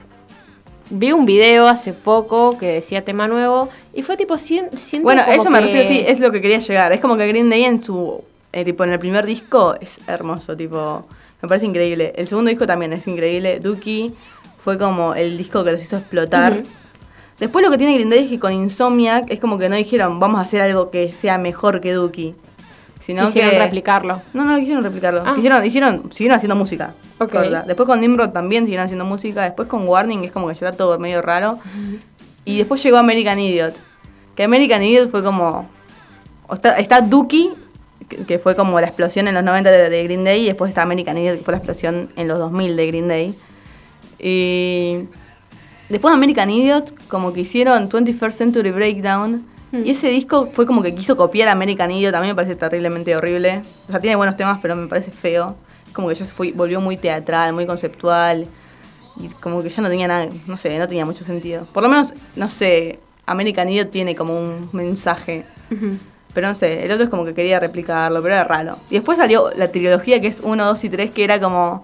vi un video hace poco que decía tema nuevo. Y fue tipo, siento
Bueno, a eso me
que-
refiero, sí, es lo que quería llegar. Es como que Green Day en su. eh, tipo, en el primer disco es hermoso, tipo. Me parece increíble. El segundo disco también es increíble. Dookie fue como el disco que los hizo explotar. Después lo que tiene Green Day es que con Insomniac es como que no dijeron vamos a hacer algo que sea mejor que Dookie. Sino
Quisieron
que.
replicarlo.
No, no quisieron replicarlo.
Ah.
Quisieron, hicieron, siguieron haciendo música.
Ok.
corta. Después con Nimrod también siguieron haciendo música. Después con Warning es como que ya era todo medio raro. Y después llegó American Idiot. Que American Idiot fue como. Está, está Dookie, que, que fue como la explosión en los 90 de, de Green Day. Y después está American Idiot, que fue la explosión en los 2000 de Green Day. Y. Después de American Idiot, como que hicieron 21st Century Breakdown. Y ese disco fue como que quiso copiar a American Idiot. Mí me parece terriblemente horrible. O sea, tiene buenos temas, pero me parece feo. Es como que ya se fue, volvió muy teatral, muy conceptual. Y como que ya no tenía nada, no sé, no tenía mucho sentido. Por lo menos, no sé, American Idiot tiene como un mensaje. Pero no sé, el otro es como que quería replicarlo, pero era raro. Y después salió la trilogía que es 1, 2 y 3, que era como.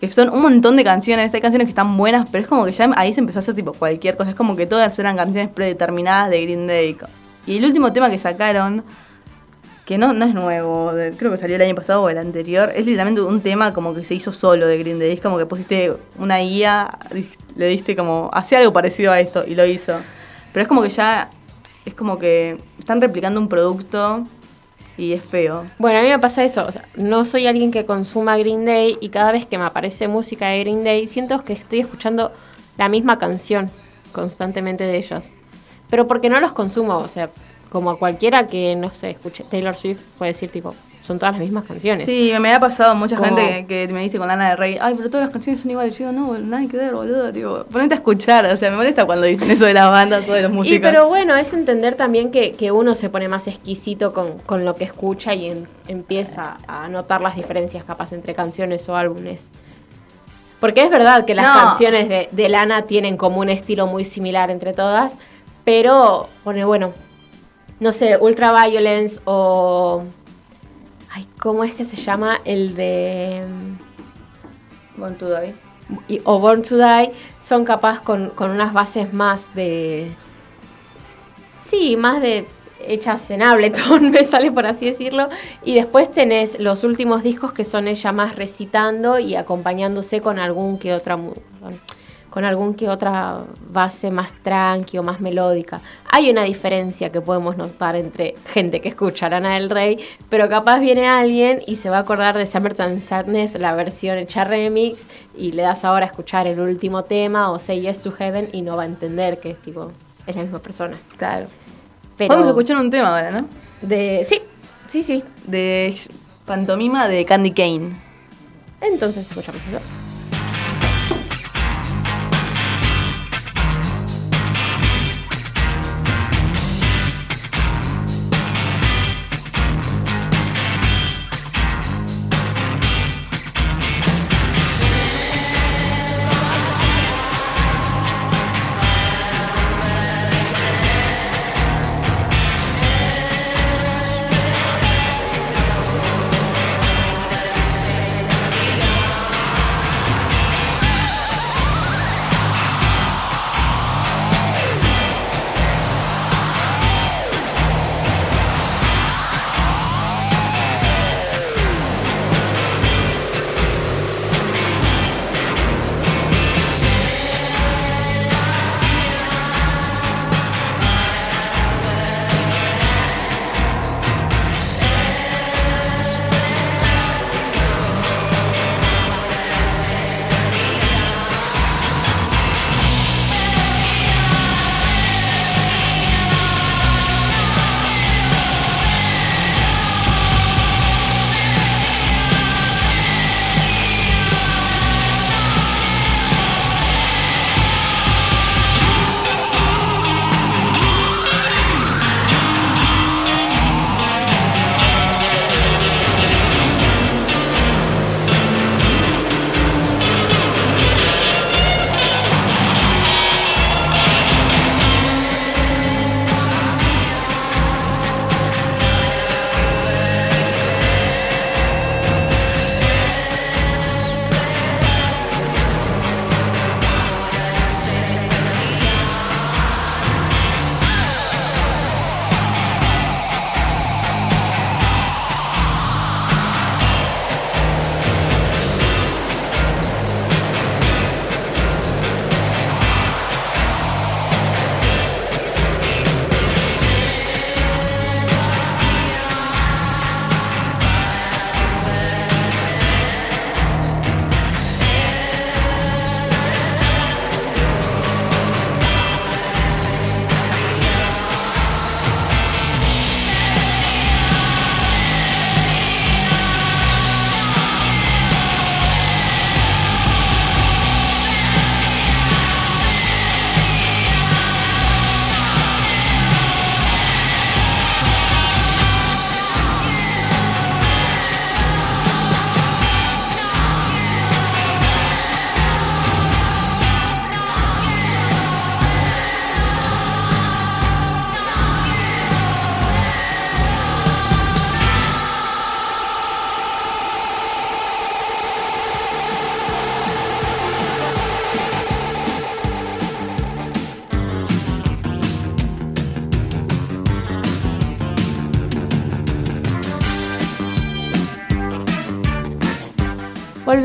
Que son un montón de canciones. Hay canciones que están buenas, pero es como que ya ahí se empezó a hacer tipo cualquier cosa. Es como que todas eran canciones predeterminadas de Green Day. Y el último tema que sacaron, que no, no es nuevo, creo que salió el año pasado o el anterior, es literalmente un tema como que se hizo solo de Green Day. Es como que pusiste una guía, le diste como, hacía algo parecido a esto y lo hizo. Pero es como que ya, es como que están replicando un producto y es feo.
Bueno, a mí me pasa eso. O sea, no soy alguien que consuma Green Day y cada vez que me aparece música de Green Day siento que estoy escuchando la misma canción constantemente de ellos. Pero porque no los consumo, o sea, como a cualquiera que, no sé, escuche Taylor Swift puede decir tipo, son todas las mismas canciones.
Sí, me ha pasado mucha
Como-
gente que, que me dice con Lana del Rey, ay, pero todas las canciones son iguales. Yo digo, no, nada que ver, boludo. Tipo, ponete a escuchar. O sea, me molesta cuando dicen eso de las bandas o de los músicos.
Y pero bueno, es entender también que, que uno se pone más exquisito con, con lo que escucha y en- empieza a notar las diferencias capaz entre canciones o álbumes. Porque es verdad que las
No.
canciones de, de Lana tienen como un estilo muy similar entre todas, pero pone, bueno, no sé, Ultraviolence o... ¿cómo es que se llama el de...
Born to Die.
y- o Born to Die son capaz con, con unas bases más de. Sí, más de hechas en Ableton, <laughs> me sale por así decirlo. Y después tenés los últimos discos que son ella más recitando y acompañándose con algún que otra con algún que otra base más tranqui o más melódica. Hay una diferencia que podemos notar entre gente que escucha Lana del Rey, pero capaz viene alguien y se va a acordar de Summertime Sadness, la versión hecha remix, y le das ahora a escuchar el último tema o Say Yes to Heaven y no va a entender que es tipo, es la misma persona.
Claro.
Pero
Vamos a escuchar un tema ahora, ¿no?
de sí, sí, sí.
De pantomima de Candy Kane.
Entonces escuchamos eso.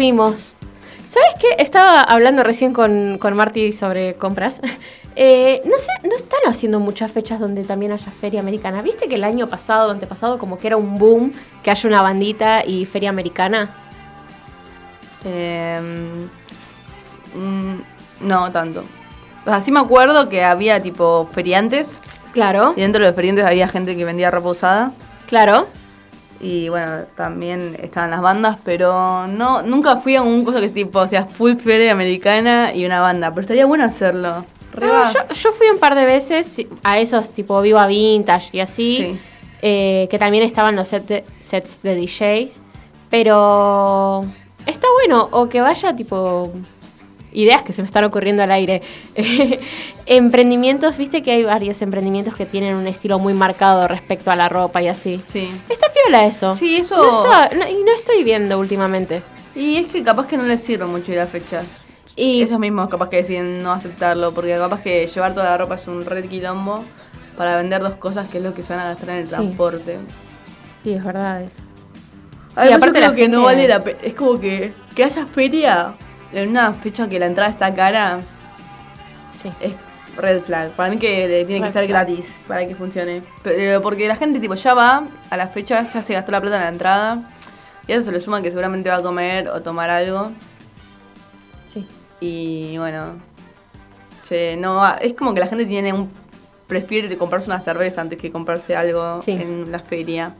Volvimos. ¿Sabes qué? Estaba hablando recién con, con Marty sobre compras. <laughs> Eh, no sé, no están haciendo muchas fechas donde también haya feria americana. ¿Viste que el año pasado, antepasado, como que era un boom que haya una bandita y feria americana?
Eh, mm, no tanto. O sea, sí me acuerdo que había tipo feriantes.
Claro.
Y dentro de los feriantes había gente que vendía ropa usada.
Claro.
Y bueno, también estaban las bandas, pero no nunca fui a un cosa que tipo, o sea, full feria americana y una banda. Pero estaría bueno hacerlo.
Yo fui un par de veces a esos tipo Viva Vintage y así,
Sí.
eh, que también estaban los set de- sets de DJs, pero está bueno, o que vaya tipo ideas que se me están ocurriendo al aire. <laughs> emprendimientos, viste que hay varios emprendimientos que tienen un estilo muy marcado respecto a la ropa y así.
Sí.
Está piola eso.
Sí, eso-
No está- no- y no estoy viendo últimamente.
Y es que capaz que no les sirve mucho ir a fechas. y ellos mismos capaz que deciden no aceptarlo, porque capaz que llevar toda la ropa es un red quilombo para vender dos cosas que es lo que se van a gastar en el transporte.
Sí, es verdad eso.
Sí, aparte creo que no vale la pena. Es como que, que haya feria en una fecha que la entrada está cara.
Sí.
Es red flag. Para mí que tiene que estar gratis para que funcione. Pero porque la gente tipo ya va a la fecha, ya se gastó la plata en la entrada. Y eso se le suma que seguramente va a comer o tomar algo.
Sí.
Y bueno. no, es como que la gente tiene un. Prefiere comprarse una cerveza antes que comprarse algo en la feria.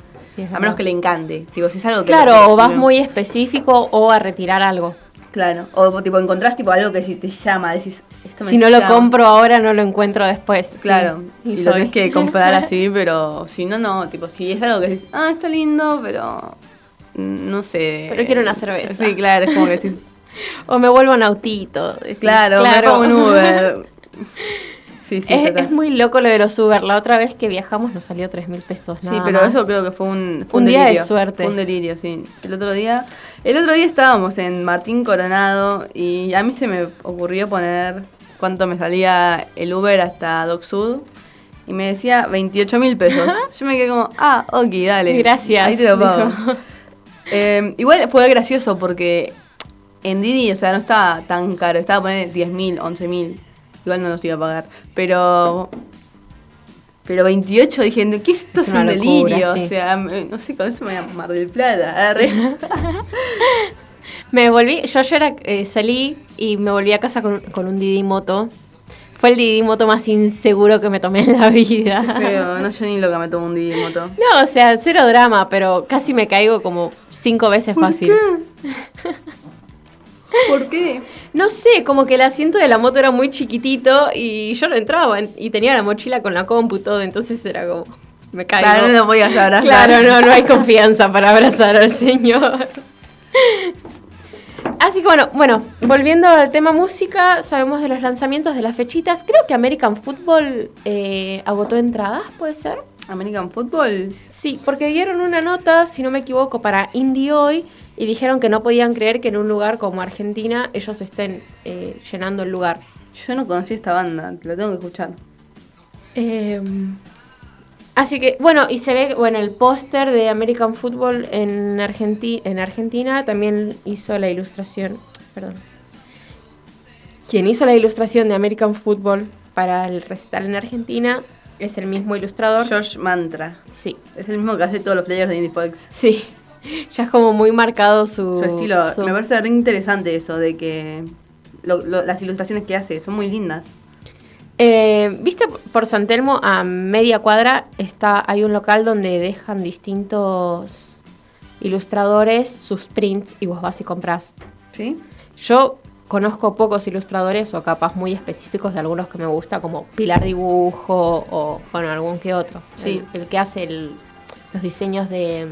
a menos que le encante. Tipo, si es algo que
claro, o vas muy específico o a retirar algo.
Claro, o tipo encontrás tipo algo que si te llama, decís,
esto me Si no lo compro ahora, no lo encuentro después.
Claro, y lo tienes que comprar así, <laughs> pero si no, no, tipo, si es algo que decís, ah, está lindo, pero no sé.
Pero quiero una cerveza.
Sí, claro, es como que decís. <laughs>
o me vuelvo un autito.
claro, claro, me un Uber. <laughs>
Sí, sí, es, muy loco lo de los Uber. La otra vez que viajamos nos salió 3 mil pesos.
sí, pero eso creo que fue un,
un, día de suerte.
Fue un delirio, sí. El otro día, el otro día estábamos en Martín Coronado y a mí se me ocurrió poner cuánto me salía el Uber hasta Doc Sud y me decía 28 mil pesos. Yo me quedé como, ah, ok, dale.
Gracias.
Ahí te lo pago. <laughs> Em, igual fue gracioso porque en Didi, o sea, no estaba tan caro. Estaba a poner 10 mil, 11 mil. Igual no nos iba a pagar. Pero. Pero 28 dije, ¿qué esto es, un delirio? O sea, no sé, con eso me voy a Mar del Plata. <laughs>
me volví, yo ayer eh, salí y me volví a casa con, un Didi Moto. Fue el Didi Moto más inseguro que me tomé en la vida.
feo, <laughs> no, yo ni loca me tomo un Didi Moto.
No, o sea, cero drama, pero casi me caigo como cinco veces fácil. <laughs>
¿Por qué?
No sé, como que el asiento de la moto era muy chiquitito y yo no entraba y tenía la mochila con la compu todo, entonces era como, me caigo.
Claro, no voy a abrazar.
Claro, no, no hay confianza para abrazar al señor. Así que bueno, bueno, volviendo al tema música, sabemos de los lanzamientos de las fechitas. Creo que American Football eh, agotó entradas, ¿puede ser?
¿American Football?
Sí, porque dieron una nota, si no me equivoco, para Indie Hoy y dijeron que no podían creer que en un lugar como Argentina ellos estén eh, llenando el lugar.
Yo no conocí esta banda, la tengo que escuchar.
Em, así que, bueno, y se ve, bueno, el póster de American Football en, en Argentina también hizo la ilustración, perdón. Quien hizo la ilustración de American Football para el recital en Argentina es el mismo ilustrador.
Josh Mantra.
Sí.
Es el mismo que hace todos los players de Indie.
Sí. Ya es como muy marcado su,
su estilo. Me parece re interesante eso de que las ilustraciones que hace son muy lindas.
Eh, Viste por San Telmo a media cuadra está hay un local donde dejan distintos ilustradores sus prints y vos vas y compras.
¿Sí?
Yo conozco pocos ilustradores o capaz muy específicos de algunos que me gusta como Pilar Dibujo o bueno algún que otro.
Sí.
El, que hace los diseños de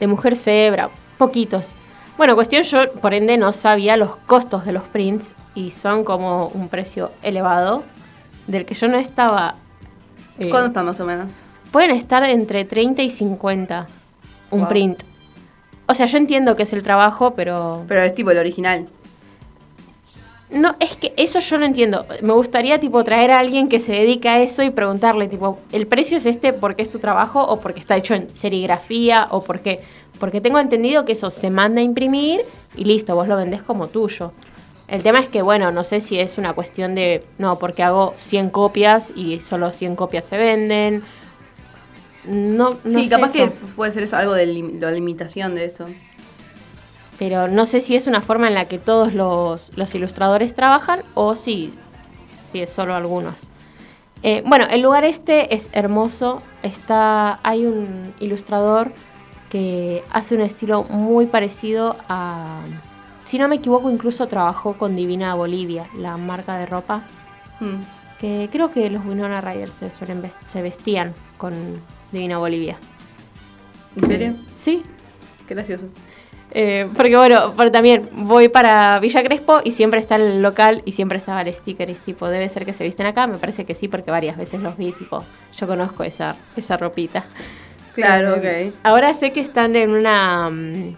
de Mujer Cebra, poquitos. Bueno, cuestión yo, por ende, no sabía los costos de los prints y son como un precio elevado del que yo no estaba...
Eh, ¿Cuánto está más o menos?
Pueden estar entre 30 y 50 un print. O sea, yo entiendo que es el trabajo, pero...
Pero es tipo el original.
No, es que eso yo no entiendo. Me gustaría tipo traer a alguien que se dedica a eso y preguntarle tipo, ¿el precio es este porque es tu trabajo o porque está hecho en serigrafía o porque porque tengo entendido que eso se manda a imprimir y listo, vos lo vendés como tuyo. El tema es que, bueno, no sé si es una cuestión de, no, porque hago 100 copias y solo 100 copias se venden. No, no
sí, capaz que puede ser eso, algo de la limitación de eso
pero no sé si es una forma en la que todos los, ilustradores trabajan o si, si es solo algunos. Eh, bueno, el lugar este es hermoso. Está, hay un ilustrador que hace un estilo muy parecido a, si no me equivoco, incluso trabajó con Divina Bolivia, la marca de ropa. Hmm. Que creo que los Winona Riders se, suelen se vestían con Divina Bolivia.
¿En serio?
Sí.
Qué gracioso.
Eh, porque bueno, pero también voy para Villa Crespo y siempre está el local y siempre estaba el sticker y tipo, debe ser que se visten acá, me parece que sí porque varias veces los vi, tipo, yo conozco esa, esa ropita.
Claro, eh,
ok. Ahora sé que están en una... Mm,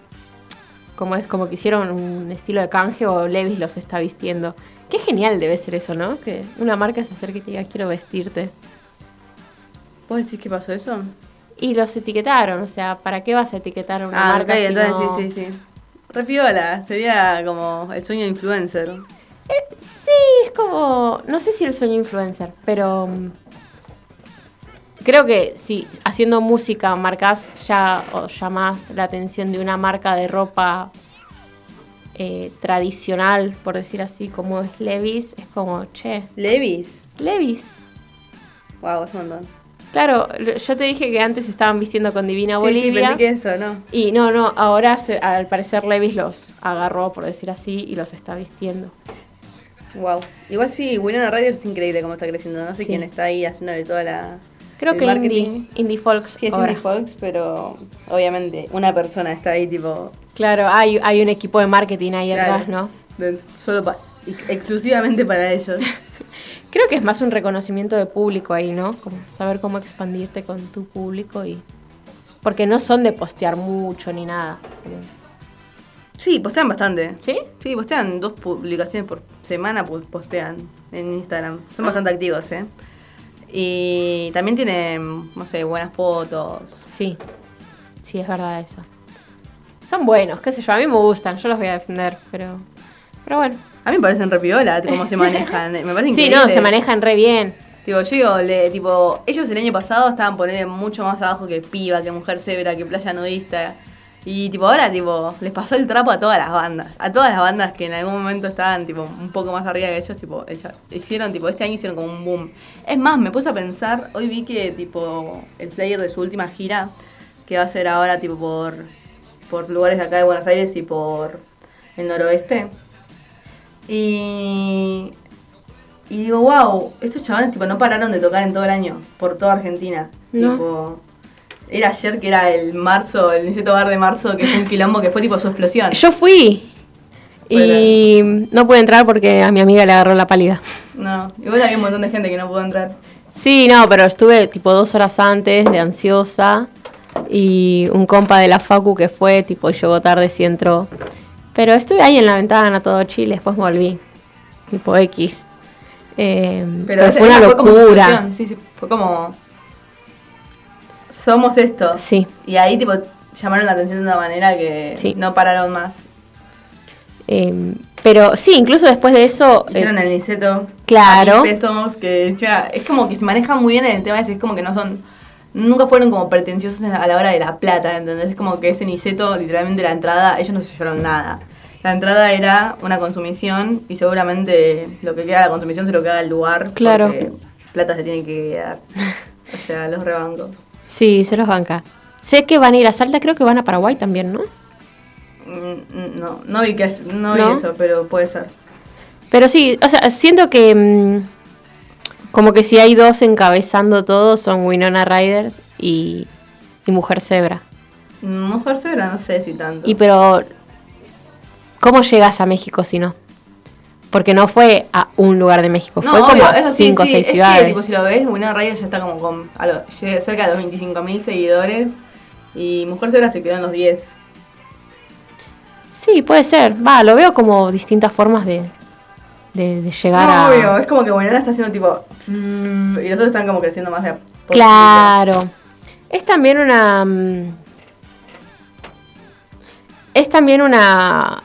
como es como que hicieron un estilo de canje o Levis los está vistiendo. Qué genial debe ser eso, ¿no? Que una marca se acerque y te diga quiero vestirte.
¿Vos decís qué pasó eso?
Y los etiquetaron, o sea, ¿para qué vas a etiquetar a una
Ah,
marca? si
entonces
no-
sí, sí, sí. Repiola, sería como el sueño influencer.
Sí, es como. No sé si el sueño influencer, pero. mm, Creo que si haciendo música marcas ya o llamás la atención de una marca de ropa eh, tradicional, por decir así, como es Levis, es como, che.
¿Levis?
Levis.
Wow, es un montón.
Claro, yo te dije que antes estaban vistiendo con Divina
Sí, sí,
Bolivia.
pensé que eso, ¿no?
Y no, no, ahora se- al parecer Levis los agarró, por decir así, y los está vistiendo.
Wow. Igual sí, Winona Ryder es increíble cómo está creciendo. No sé
Sí.
quién está ahí haciéndole toda la.
Creo que
marketing.
Indie, Indie Folks.
Sí, es
ahora.
Indie Folks, pero obviamente una persona está ahí, tipo.
Claro, hay, hay un equipo de marketing ahí
Claro.
atrás, ¿no?
de- solo pa- exclusivamente para ellos. <laughs>
Creo que es más un reconocimiento de público ahí, ¿no? Como saber cómo expandirte con tu público y... Porque no son de postear mucho ni nada.
Sí, postean bastante.
¿Sí?
Sí, postean dos publicaciones por semana, pu- postean en Instagram. Son bastante activos, ¿eh? Y también tienen, no sé, buenas fotos.
Sí, sí, es verdad eso. Son buenos, qué sé yo, a mí me gustan, yo los voy a defender, pero... Pero bueno.
A mí me parecen re piola cómo se manejan. Me parece
Sí, no, se manejan re bien.
Tipo, yo digo, le- tipo, ellos el año pasado estaban poniendo mucho más abajo que Piba, que Mujer Zebra, que Playa Nudista. Y tipo, ahora tipo, les pasó el trapo a todas las bandas. A todas las bandas que en algún momento estaban tipo un poco más arriba que ellos, tipo, hecha- hicieron, tipo, este año hicieron como un boom. Es más, me puse a pensar, hoy vi que tipo el flyer de su última gira, que va a ser ahora tipo por, por lugares de acá de Buenos Aires y por el noroeste. Y y digo, wow, estos chavales tipo no pararon de tocar en todo el año, por toda Argentina.
No.
Tipo, era ayer que era el marzo, el Niceto Bar de marzo, que fue un quilombo que fue tipo su explosión.
Yo fui y no pude entrar porque a mi amiga le agarró la pálida.
No, igual había un montón de gente que no pudo entrar.
Sí, no, pero estuve tipo dos horas antes de ansiosa y un compa de la Facu que fue, tipo llegó tarde, sí entró. Pero estuve ahí en la ventana todo Chile, después volví, tipo X. Eh, pero, fue una
como
locura.
explosión, Sí, sí, fue como. Somos esto.
Sí.
Y ahí tipo llamaron la atención de una manera que
Sí.
no pararon más.
Eh, pero sí, incluso después de eso. eh,
Hicieron el Niceto.
claro.
pesos, que ya, es como que se manejan muy bien en el tema ese, es como que no son, nunca fueron como pretenciosos en- a la hora de la plata, ¿entendés? Es como que ese Niceto, literalmente la entrada, ellos no se llevaron nada. La entrada era una consumición y seguramente lo que queda de la consumición se lo queda el lugar.
Claro.
Porque plata se tiene que quedar. O sea, los rebancos.
Sí, se los banca. Sé que van a ir a Salta, creo que van a Paraguay también, ¿no?
Mm, No, no vi, que, no eso, pero puede ser.
Pero sí, o sea, siento que mm, como que si hay dos encabezando todo son Winona Riders y, y Mujer Zebra.
Mujer Zebra, no sé si tanto.
Y pero, ¿cómo llegas a México si no? Porque no fue a un lugar de México, fue como a
eso sí,
cinco o
sí,
seis
es que,
ciudades.
tipo, si lo ves, Winona Ryder ya está como con a lo- llega cerca de los 25.000 seguidores y Mujer Zebra se quedó en los 10.
Sí, puede ser. Va, lo veo como distintas formas de, de, de llegar
No,
a...
obvio, es como que Winona está haciendo tipo... Y los otros están como creciendo más de poquito.
Claro. Es también una. mm, Es también una.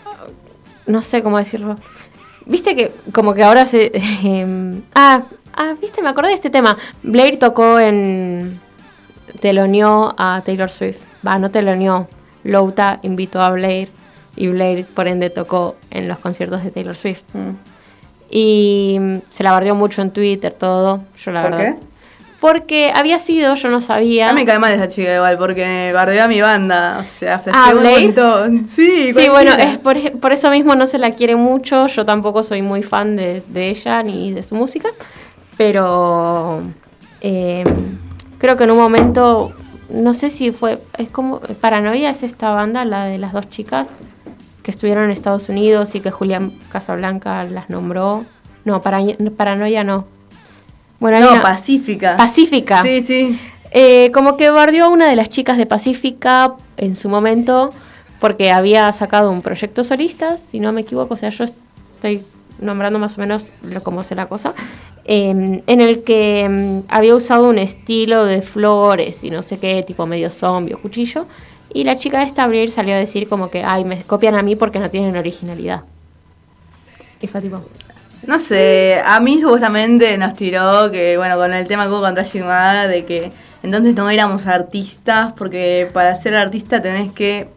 No sé cómo decirlo. Viste que como que ahora se. <laughs> em, ah, ah, viste, me acordé de este tema. Blair tocó en. Teloneó a Taylor Swift. Va, no teloneó. Louta invitó a Blair. Y Blair, por ende, tocó en los conciertos de Taylor Swift.
Mm.
Y mm, se la bardeó mucho en Twitter, todo. Yo la
¿Por
verdad.
qué?
Porque había sido, yo no sabía.
A mí me cae mal esa chica igual porque bardeó a mi banda. O sea,
Ah,
un montón. Sí,
Sí, bueno, es por, por eso mismo no se la quiere mucho. Yo tampoco soy muy fan de, de ella ni de su música. Pero eh, creo que en un momento, no sé si fue, es como, Paranoia es esta banda, la de las dos chicas que estuvieron en Estados Unidos y que Julián Casablanca las nombró. No, Paranoia no. Bueno,
No,
una-
Pacífica.
Pacífica.
Sí, sí.
Eh, como que bardeó a una de las chicas de Pacífica en su momento porque había sacado un proyecto solista, si no me equivoco, o sea, yo estoy nombrando más o menos lo, cómo sé la cosa, em, en el que em, había usado un estilo de flores y no sé qué, tipo medio zombie o cuchillo, y la chica esta Abril salió a decir como que, ay, me copian a mí porque no tienen originalidad. Y fue tipo...
No sé, a mí justamente nos tiró que, bueno, con el tema que hubo contra Shimada, de que entonces no éramos artistas, porque para ser artista tenés que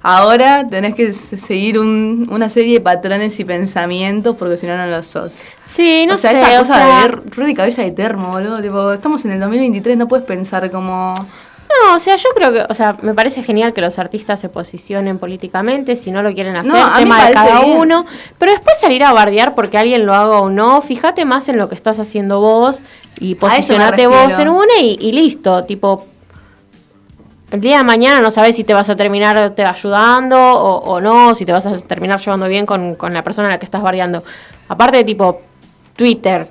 Ahora tenés que seguir un, una serie de patrones y pensamientos porque si no, no lo sos.
Sí, no
o sea,
sé.
Esa
o
cosa
sea,
de ver de cabeza de termo, boludo. Tipo, estamos en el 2023, no puedes pensar como.
No, o sea, yo creo que, o sea, me parece genial que los artistas se posicionen políticamente, si no lo quieren hacer,
No,
tema de cada
bien.
uno, pero después salir a bardear porque alguien lo haga o no, fíjate más en lo que estás haciendo vos y posicionate vos en una y, y listo, tipo, el día de mañana no sabes si te vas a terminar te ayudando o, o no, si te vas a terminar llevando bien con, con la persona a la que estás bardeando. Aparte, tipo, Twitter,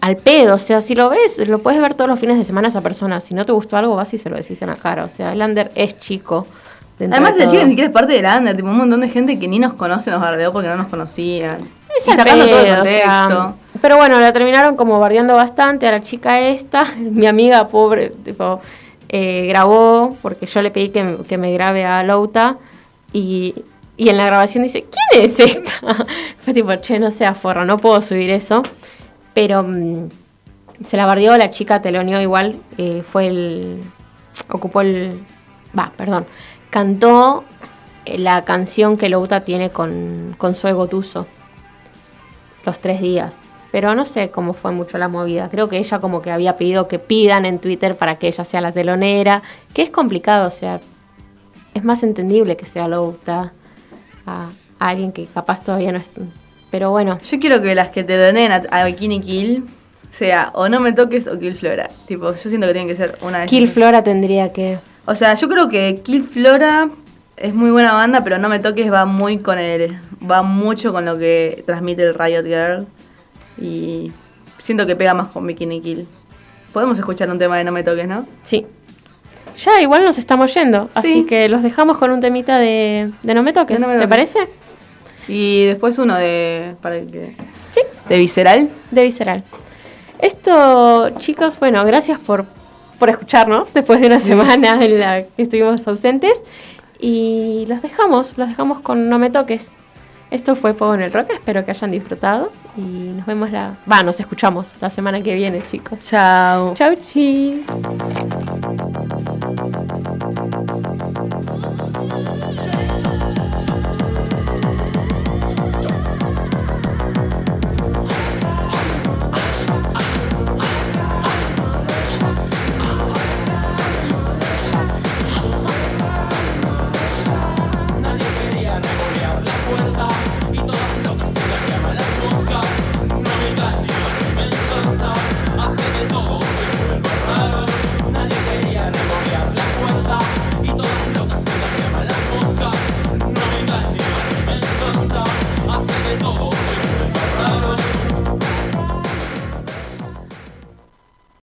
al pedo, o sea, si lo ves, lo puedes ver todos los fines de semana a esa persona. Si no te gustó algo, vas y se lo decís en la cara. O sea, el under es chico.
Además,
todo.
chica ni siquiera es parte de la under, tipo, un montón de gente que ni nos conoce nos bardeó porque no nos conocían.
Es
y sacando todo el
pedo, o sea,
contexto.
pero bueno, la terminaron como bardeando bastante a la chica esta. <laughs> Mi amiga pobre, tipo, eh, grabó, porque yo le pedí que, que me grabe a Louta. Y, y en la grabación dice, ¿quién es esta? <laughs> Fue tipo, che, no sea forro, no puedo subir eso. Pero mm, se la bardeó, la chica teloneó igual. eh, fue el. Ocupó el. Va, perdón. Cantó eh, la canción que Louta tiene con, con Zoe Gotuso los tres días. Pero no sé cómo fue mucho la movida. Creo que ella como que había pedido que pidan en Twitter para que ella sea la telonera. Que es complicado, o sea, es más entendible que sea Louta a, a alguien que capaz todavía no es... Pero bueno,
Yo quiero que las que te donen a, a Bikini Kill sea o no me toques o Kill Flora. Tipo, yo siento que tienen que ser una de
Kill
esas.
Flora tendría que...
O sea, yo creo que Kill Flora es muy buena banda, pero No Me Toques va muy con el. va mucho con lo que transmite el Riot Girl. Y siento que pega más con Bikini Kill. Podemos escuchar un tema de No Me Toques, ¿no?
Sí. Ya igual nos estamos yendo, así
Sí.
que los dejamos con un temita de, de No Me Toques,
De No Me
¿te
Toques.
parece?
Y después uno de. para el que.
Sí.
De Visceral.
De Visceral. Esto, chicos, bueno, gracias por, por escucharnos después de una semana en la que estuvimos ausentes. Y los dejamos, los dejamos con No Me Toques. Esto fue Fuego en el Rock, espero que hayan disfrutado. Y nos vemos la. Va, nos escuchamos la semana que viene, chicos.
Chao.
Chau, chi.